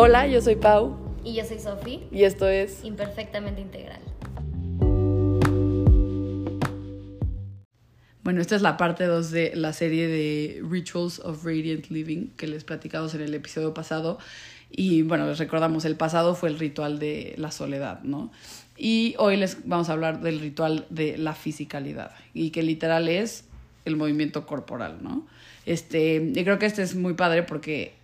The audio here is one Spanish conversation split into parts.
Hola, yo soy Pau Y yo soy Sofi, y esto es imperfectamente integral. Bueno, esta es la parte 2 de la serie de Rituals of Radiant Living que les platicamos en el episodio pasado. Y bueno, les recordamos, el pasado fue el ritual de la soledad, ¿no? Y hoy les vamos a hablar del ritual de la fisicalidad y que literal es el movimiento corporal, ¿no? Este, y creo que este es muy padre porque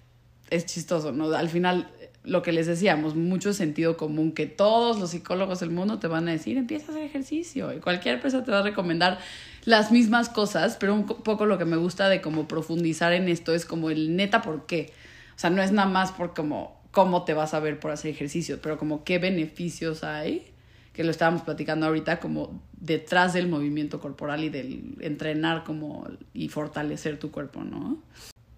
es chistoso, ¿no? Al final, lo que les decíamos, mucho sentido común que todos los psicólogos del mundo te van a decir, empieza a hacer ejercicio y cualquier persona te va a recomendar las mismas cosas, pero un poco lo que me gusta de como profundizar en esto es como el neta por qué. O sea, no es nada más por como cómo te vas a ver por hacer ejercicio, pero como qué beneficios hay, que lo estábamos platicando ahorita, como detrás del movimiento corporal y del entrenar como y fortalecer tu cuerpo, ¿no?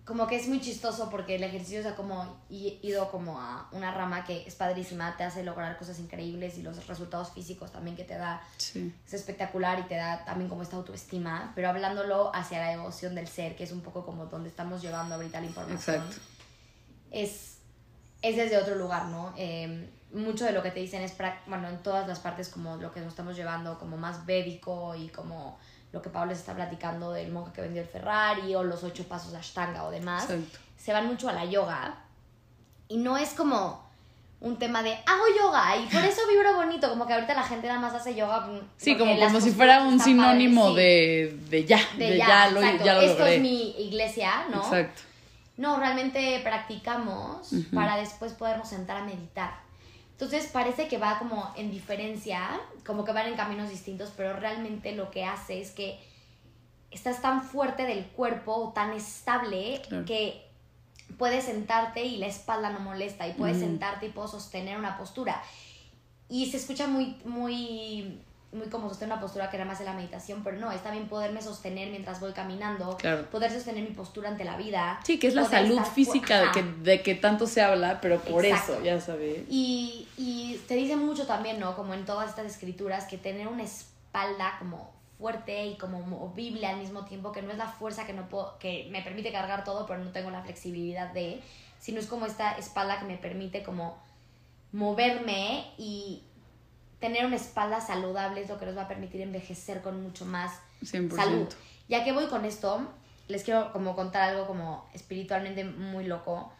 Como que es muy chistoso porque el ejercicio se ha como ido como a una rama que es padrísima, te hace lograr cosas increíbles y los resultados físicos también que te da Sí. es espectacular y te da también como esta autoestima, pero hablándolo hacia la devoción del ser, que es un poco como donde estamos llevando ahorita la información. Exacto. es, es desde otro lugar, ¿no? Eh, mucho de lo que te dicen es, bueno, en todas las partes como lo que nos estamos llevando, como más védico y como lo que Pablo les está platicando del monje que vendió el Ferrari o los ocho pasos de Ashtanga o demás, Exacto. se van mucho a la yoga y no es como un tema de hago yoga y por eso vibro bonito, como que ahorita la gente nada más hace yoga. Sí, como, como si fuera un sinónimo padres, sí, de, de ya, de, de ya, lo, exacto. ya lo Esto logré. es mi iglesia, ¿no? Exacto. No, realmente practicamos Ujú. para después podernos sentar a meditar. Entonces parece que va como en diferencia, como que van en caminos distintos, pero realmente lo que hace es que estás tan fuerte del cuerpo, tan estable, Claro. que puedes sentarte y la espalda no molesta, y puedes sentarte y puedo sostener una postura. Y se escucha muy, muy, muy como sostener una postura que nada más es la meditación, pero no, es también poderme sostener mientras voy caminando, Claro. poder sostener mi postura ante la vida. Sí, que es la salud estar física de que, de que tanto se habla, pero por Exacto. eso, ya sabes. Y, y te dice mucho también, ¿no? Como en todas estas escrituras, que tener una espalda como fuerte y como movible al mismo tiempo, que no es la fuerza que, no puedo, que me permite cargar todo, pero no tengo la flexibilidad de, sino es como esta espalda que me permite como moverme y tener una espalda saludable es lo que nos va a permitir envejecer con mucho más 100%. salud. Ya que voy con esto, les quiero como contar algo como espiritualmente muy loco.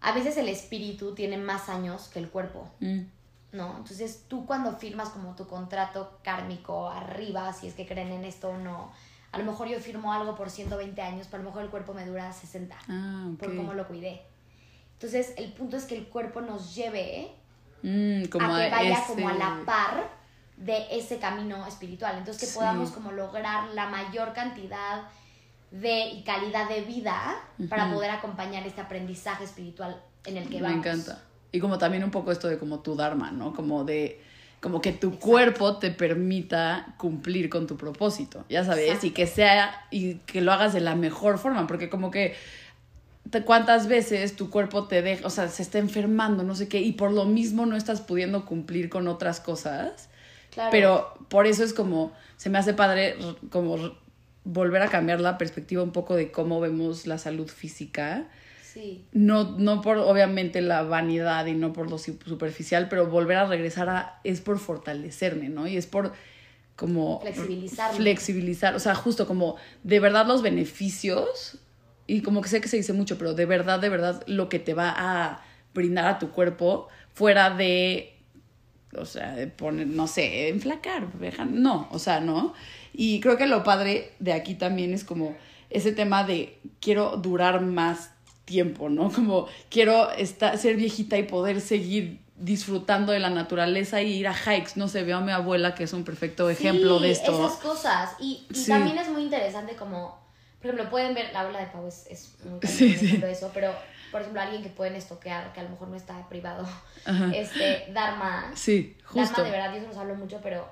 A veces el espíritu tiene más años que el cuerpo, Mm, ¿no? Entonces tú cuando firmas como tu contrato kármico arriba, si es que creen en esto o no, a lo mejor yo firmo algo por 120 años, pero a lo mejor el cuerpo me dura 60 Ah, ok. por cómo lo cuidé. Entonces el punto es que el cuerpo nos lleve Mm, como a que vaya ese- como a la par de ese camino espiritual. Entonces que Sí. podamos como lograr la mayor cantidad de y calidad de vida para poder acompañar este aprendizaje espiritual en el que Me vamos. encanta. Y como también un poco esto de como tu dharma, ¿no? Como de como que tu cuerpo te permita cumplir con tu propósito, ya sabes, Exacto. y que sea y que lo hagas de la mejor forma, porque como que cuántas veces tu cuerpo te deja, o sea, se está enfermando, no sé qué, y por lo mismo no estás pudiendo cumplir con otras cosas. Claro. Pero por eso es como, se me hace padre como volver a cambiar la perspectiva un poco de cómo vemos la salud física. Sí. No, no por obviamente la vanidad y no por lo su- superficial, pero volver a regresar a, es por fortalecerme, ¿no? Y es por como... Flexibilizarme. Flexibilizar, o sea, justo como de verdad los beneficios, y como que sé que se dice mucho, pero de verdad, de verdad lo que te va a brindar a tu cuerpo fuera de o sea, de poner, no sé, enflacar, no, o sea, no. Y creo que lo padre de aquí también es como ese tema de quiero durar más tiempo, ¿no? Como quiero estar, ser viejita y poder seguir disfrutando de la naturaleza y ir a hikes, no sé, veo a mi abuela que es un perfecto ejemplo Sí, de esto. esas cosas. Y, y Sí. también es muy interesante como, por ejemplo, pueden ver, la ola de Pau es, es un Sí, ejemplo de eso, pero, por ejemplo, alguien que pueden estoquear, que a lo mejor no está privado, Ajá. este, Dharma. Sí, justo. Dharma, de verdad, Dios nos habló mucho, pero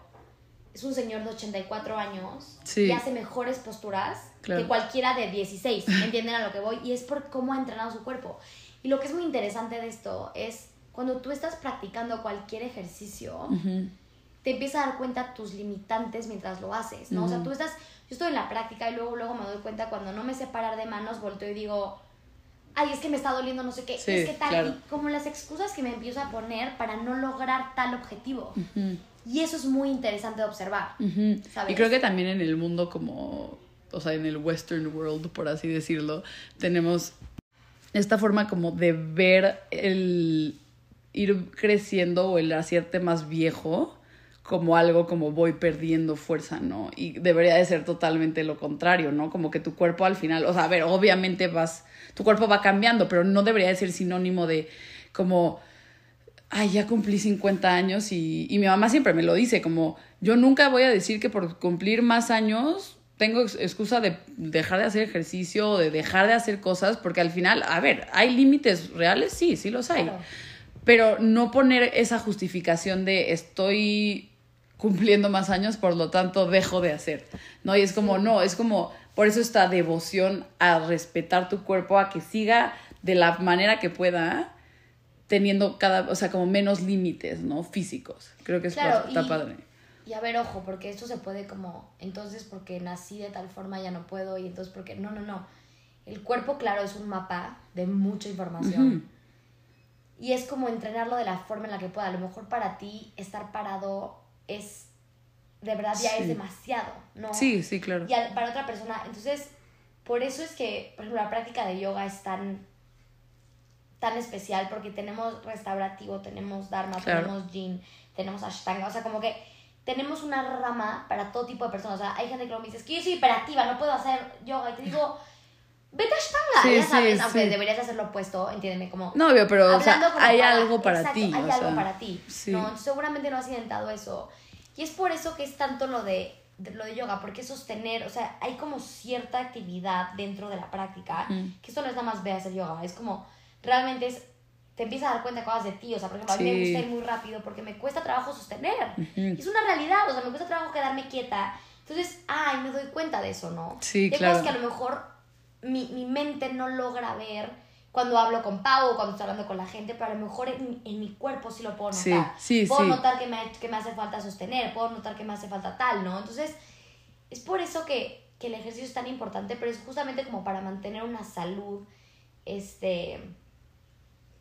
es un señor de 84 años Sí. y hace mejores posturas Claro. que cualquiera de 16, ¿me entienden a lo que voy? Y es por cómo ha entrenado su cuerpo. Y lo que es muy interesante de esto es cuando tú estás practicando cualquier ejercicio, Ujú. Te empiezas a dar cuenta tus limitantes mientras lo haces, ¿no? O sea, tú estás, yo estoy en la práctica y luego, luego me doy cuenta cuando no me sé parar de manos, volteo y digo, ay, es que me está doliendo no sé qué, Sí, es que tal, claro. y como las excusas que me empiezo a poner para no lograr tal objetivo. Y eso es muy interesante de observar. Y creo que también en el mundo como, o sea, en el western world, por así decirlo, tenemos esta forma como de ver el ir creciendo o el hacerte más viejo como algo como voy perdiendo fuerza, ¿no? Y debería de ser totalmente lo contrario, ¿no? Como que tu cuerpo al final, o sea, a ver, obviamente vas, tu cuerpo va cambiando, pero no debería de ser sinónimo de como ay, ya cumplí 50 años y, y mi mamá siempre me lo dice, como yo nunca voy a decir que por cumplir más años tengo ex- excusa de dejar de hacer ejercicio o de dejar de hacer cosas, porque al final, a ver, ¿hay límites reales? Sí, sí los hay. Claro. Pero no poner esa justificación de estoy cumpliendo más años, por lo tanto dejo de hacer. No, y es como, no, es como, por eso esta devoción a respetar tu cuerpo, a que siga de la manera que pueda, teniendo cada, o sea, como menos límites, ¿no? Físicos. Creo que es Claro, está y- padre. Y a ver, ojo, porque esto se puede como, entonces porque nací de tal forma ya no puedo y entonces porque, no, no, no. El cuerpo, claro, es un mapa de mucha información. Y es como entrenarlo de la forma en la que pueda. A lo mejor para ti estar parado es, de verdad ya Sí. es demasiado, ¿no? Sí, sí, claro. Y al- para otra persona, entonces, por eso es que, por ejemplo, la práctica de yoga es tan, tan especial porque tenemos restaurativo, tenemos dharma, Claro. tenemos yin, tenemos ashtanga, o sea, como que tenemos una rama para todo tipo de personas. O sea, hay gente que lo me dice, es que yo soy hiperactiva, no puedo hacer yoga. Y te digo, vete a ashtanga, Sí, ya sí, sabes, aunque sí. deberías hacer lo opuesto, entiéndeme, como... No, obvio, pero o sea, hay para- algo para exacto, ti. Hay o algo sea, para ti. Sí. ¿no? Seguramente no has intentado eso. Y es por eso que es tanto lo de, de- lo de yoga, porque sostener, o sea, hay como cierta actividad dentro de la práctica, Ujú. que esto no es nada más ve a hacer yoga, es como, realmente es, te empiezas a dar cuenta de cosas de ti, o sea, por ejemplo, a mí me Sí. gusta ir muy rápido porque me cuesta trabajo sostener. Es una realidad, o sea, me cuesta trabajo quedarme quieta. Entonces, ay, me doy cuenta de eso, ¿no? Sí, de claro. cosas que a lo mejor mi, mi mente no logra ver cuando hablo con Pau o cuando estoy hablando con la gente, pero a lo mejor en, en mi cuerpo sí lo puedo notar. Sí, sí, puedo sí. notar que me, que me hace falta sostener, puedo notar que me hace falta tal, ¿no? Entonces, es por eso que, que el ejercicio es tan importante, pero es justamente como para mantener una salud, este,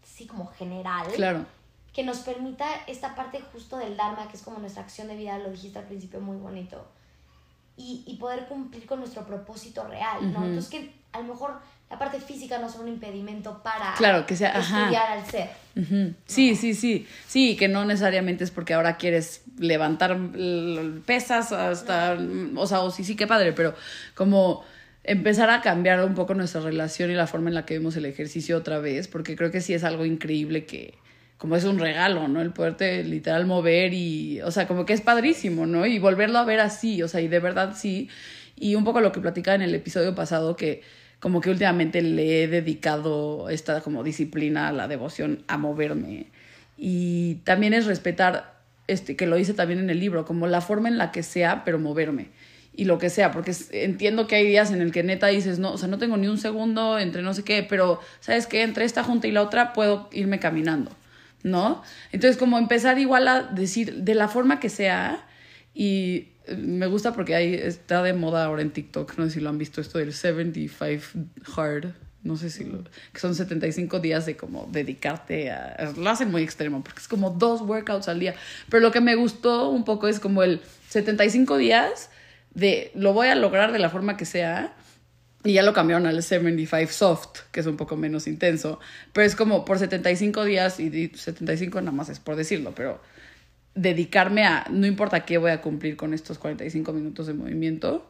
sí, como general Claro. que nos permita esta parte justo del Dharma, que es como nuestra acción de vida, lo dijiste al principio muy bonito, y, y poder cumplir con nuestro propósito real, ¿no? Entonces que a lo mejor la parte física no sea un impedimento para Claro, que sea, ajá. estudiar al ser. Sí, sí, sí. Sí, que no necesariamente es porque ahora quieres levantar pesas hasta, o sea, o sí, sí, qué padre, pero como empezar a cambiar un poco nuestra relación y la forma en la que vemos el ejercicio otra vez, porque creo que sí es algo increíble que, como es un regalo, ¿no? El poderte literal mover y, o sea, como que es padrísimo, ¿no? Y volverlo a ver así, o sea, y de verdad sí. Y un poco lo que platicaba en el episodio pasado, que como que últimamente le he dedicado esta como disciplina, la devoción a moverme. Y también es respetar, este, que lo dice también en el libro, como la forma en la que sea, pero moverme. Y lo que sea, porque entiendo que hay días en el que neta dices, no, o sea, no tengo ni un segundo entre no sé qué, pero ¿sabes qué? Entre esta junta y la otra puedo irme caminando, ¿no? Entonces, como empezar igual a decir, de la forma que sea, y me gusta porque ahí está de moda ahora en TikTok, no sé si lo han visto, esto del 75 hard, no sé si lo, que son 75 días de como dedicarte a, lo hacen muy extremo, porque es como dos workouts al día, pero lo que me gustó un poco es como el 75 días de lo voy a lograr de la forma que sea, y ya lo cambiaron al 75 soft, que es un poco menos intenso. Pero es como por 75 días, y di- 75 nada más es por decirlo, pero dedicarme a, no importa qué voy a cumplir con estos 45 minutos de movimiento.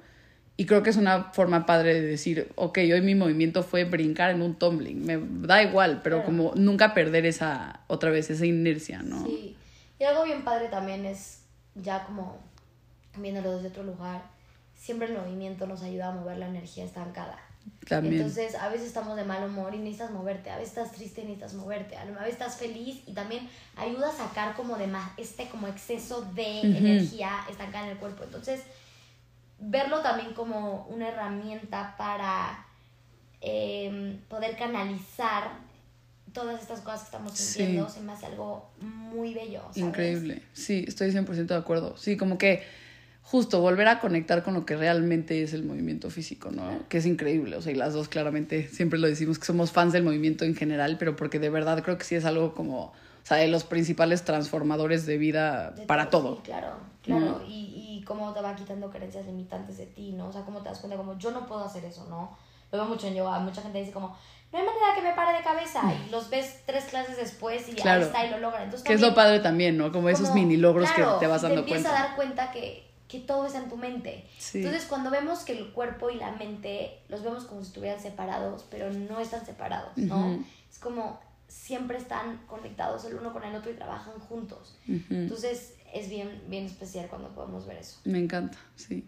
Y creo que es una forma padre de decir, ok, hoy mi movimiento fue brincar en un tumbling. Me da igual, pero Claro. como nunca perder esa, otra vez, esa inercia, ¿no? Sí. Y algo bien padre también es, ya como viéndolo desde otro lugar, siempre el movimiento nos ayuda a mover la energía estancada. También. Entonces, a veces estamos de mal humor y necesitas moverte, a veces estás triste y necesitas moverte, a veces estás feliz y también ayuda a sacar como de más, este como exceso de Ujú. energía estancada en el cuerpo. Entonces, verlo también como una herramienta para em, poder canalizar todas estas cosas que estamos Sí. sintiendo se me hace algo muy bello. ¿sabes? Increíble. Sí, estoy 100% de acuerdo. Sí, como que justo volver a conectar con lo que realmente es el movimiento físico, ¿no? Que es increíble, o sea, y las dos claramente siempre lo decimos que somos fans del movimiento en general, pero porque de verdad creo que sí es algo como, o sea, de los principales transformadores de vida para todo. Sí, claro, claro, y, y cómo te va quitando creencias limitantes de ti, ¿no? O sea, cómo te das cuenta como yo no puedo hacer eso, ¿no? Lo veo mucho en yoga, mucha gente dice como, no hay manera que me pare de cabeza y los ves tres clases después y ahí está y lo logran. Entonces, que es lo padre también, ¿no? Como, esos mini logros que te vas dando te cuenta. a dar cuenta que que todo está en tu mente. Entonces, cuando vemos que el cuerpo y la mente los vemos como si estuvieran separados, pero no están separados, ¿no? Es como siempre están conectados el uno con el otro y trabajan juntos. Entonces, es bien, bien especial cuando podemos ver eso. Me encanta, sí.